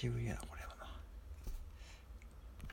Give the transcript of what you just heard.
七个月，我